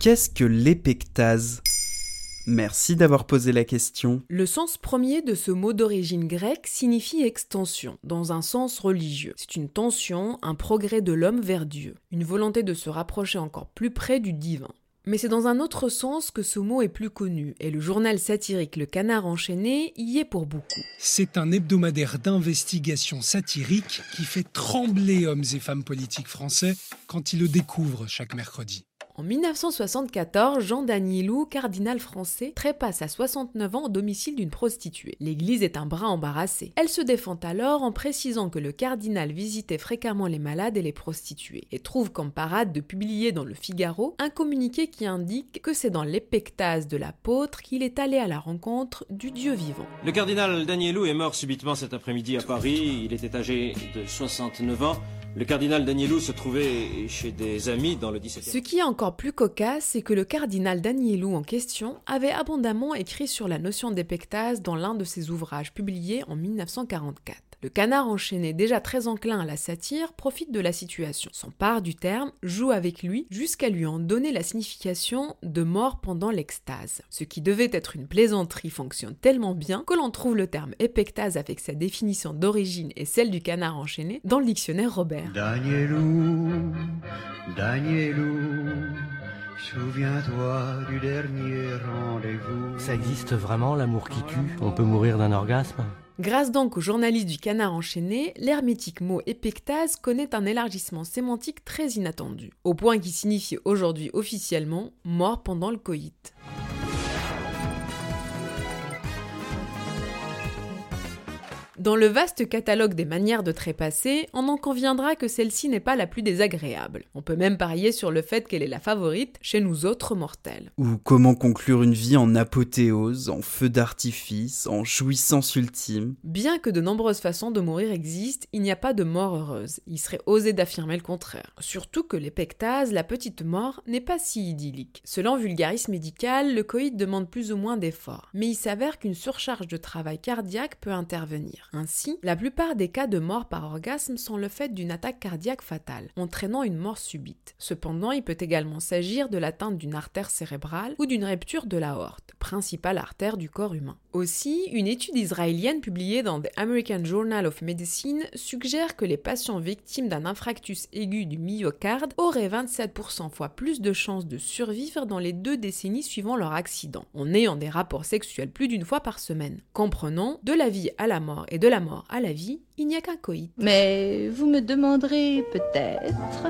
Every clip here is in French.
Qu'est-ce que l'épectase? Merci d'avoir posé la question. Le sens premier de ce mot d'origine grecque signifie extension, dans un sens religieux. C'est une tension, un progrès de l'homme vers Dieu, une volonté de se rapprocher encore plus près du divin. Mais c'est dans un autre sens que ce mot est plus connu, et le journal satirique Le Canard enchaîné y est pour beaucoup. C'est un hebdomadaire d'investigation satirique qui fait trembler hommes et femmes politiques français quand ils le découvrent chaque mercredi. En 1974, Jean Danielou, cardinal français, trépasse à 69 ans au domicile d'une prostituée. L'église est un bras embarrassé. Elle se défend alors en précisant que le cardinal visitait fréquemment les malades et les prostituées, et trouve comme parade de publier dans le Figaro un communiqué qui indique que c'est dans l'épectase de l'apôtre qu'il est allé à la rencontre du Dieu vivant. Le cardinal Danielou est mort subitement cet après-midi à Paris. Il était âgé de 69 ans. Le cardinal Danielou se trouvait chez des amis dans le 17e. Ce qui est encore plus cocasse, c'est que le cardinal Danielou en question avait abondamment écrit sur la notion d'épectase dans l'un de ses ouvrages publiés en 1944. Le canard enchaîné, déjà très enclin à la satire, profite de la situation, s'empare du terme, joue avec lui, jusqu'à lui en donner la signification de mort pendant l'extase. Ce qui devait être une plaisanterie fonctionne tellement bien que l'on trouve le terme épectase avec sa définition d'origine et celle du canard enchaîné dans le dictionnaire Robert. Danielou, Danielou, souviens-toi du dernier rendez-vous. Ça existe vraiment l'amour qui tue? On peut mourir d'un orgasme? Grâce donc au journaliste du canard enchaîné, l'hermétique mot épectase connaît un élargissement sémantique très inattendu, au point qu'il signifie aujourd'hui officiellement mort pendant le coït. Dans le vaste catalogue des manières de trépasser, on en conviendra que celle-ci n'est pas la plus désagréable. On peut même parier sur le fait qu'elle est la favorite chez nous autres mortels. Ou comment conclure une vie en apothéose, en feu d'artifice, en jouissance ultime. Bien que de nombreuses façons de mourir existent, il n'y a pas de mort heureuse. Il serait osé d'affirmer le contraire. Surtout que l'épectase, la petite mort, n'est pas si idyllique. Selon Vulgaris médical, le coït demande plus ou moins d'efforts. Mais il s'avère qu'une surcharge de travail cardiaque peut intervenir. Ainsi, la plupart des cas de mort par orgasme sont le fait d'une attaque cardiaque fatale, entraînant une mort subite. Cependant, il peut également s'agir de l'atteinte d'une artère cérébrale ou d'une rupture de l'aorte, principale artère du corps humain. Aussi, une étude israélienne publiée dans The American Journal of Medicine suggère que les patients victimes d'un infractus aigu du myocarde auraient 27% fois plus de chances de survivre dans les deux décennies suivant leur accident, en ayant des rapports sexuels plus d'une fois par semaine. Comprenons, de la vie à la mort et de la mort à la vie, il n'y a qu'un coït. Mais vous me demanderez peut-être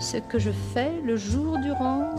ce que je fais le jour durant.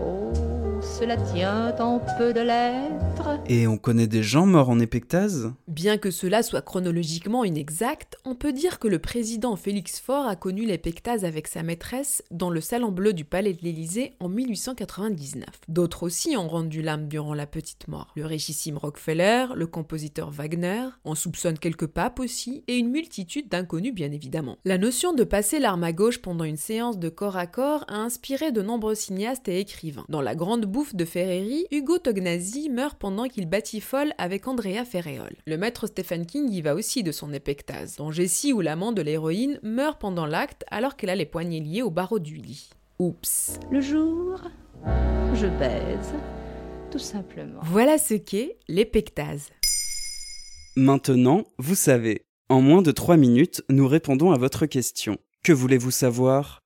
Oh, cela tient en peu de lettres. Et on connaît des gens morts en épectase Bien que cela soit chronologiquement inexact, on peut dire que le président Félix Faure a connu l'épectase avec sa maîtresse dans le salon bleu du palais de l'Élysée en 1899. D'autres aussi ont rendu l'âme durant la petite mort. Le richissime Rockefeller, le compositeur Wagner, on soupçonne quelques papes aussi, et une multitude d'inconnus bien évidemment. La notion de passer l'arme à gauche pendant une séance de corps à corps a inspiré de nombreux cinéastes et écrivains. Dans La Grande Bouffe de Ferreri, Hugo Tognazzi meurt pendant qu'il batifole avec Andrea Ferreol. Le maître Stephen King y va aussi de son épectase, dont Jessie ou l'amant de l'héroïne meurt pendant l'acte alors qu'elle a les poignets liés au barreau du lit. Oups. Le jour, je baise, tout simplement. Voilà ce qu'est l'épectase. Maintenant, vous savez. En moins de 3 minutes, nous répondons à votre question. Que voulez-vous savoir?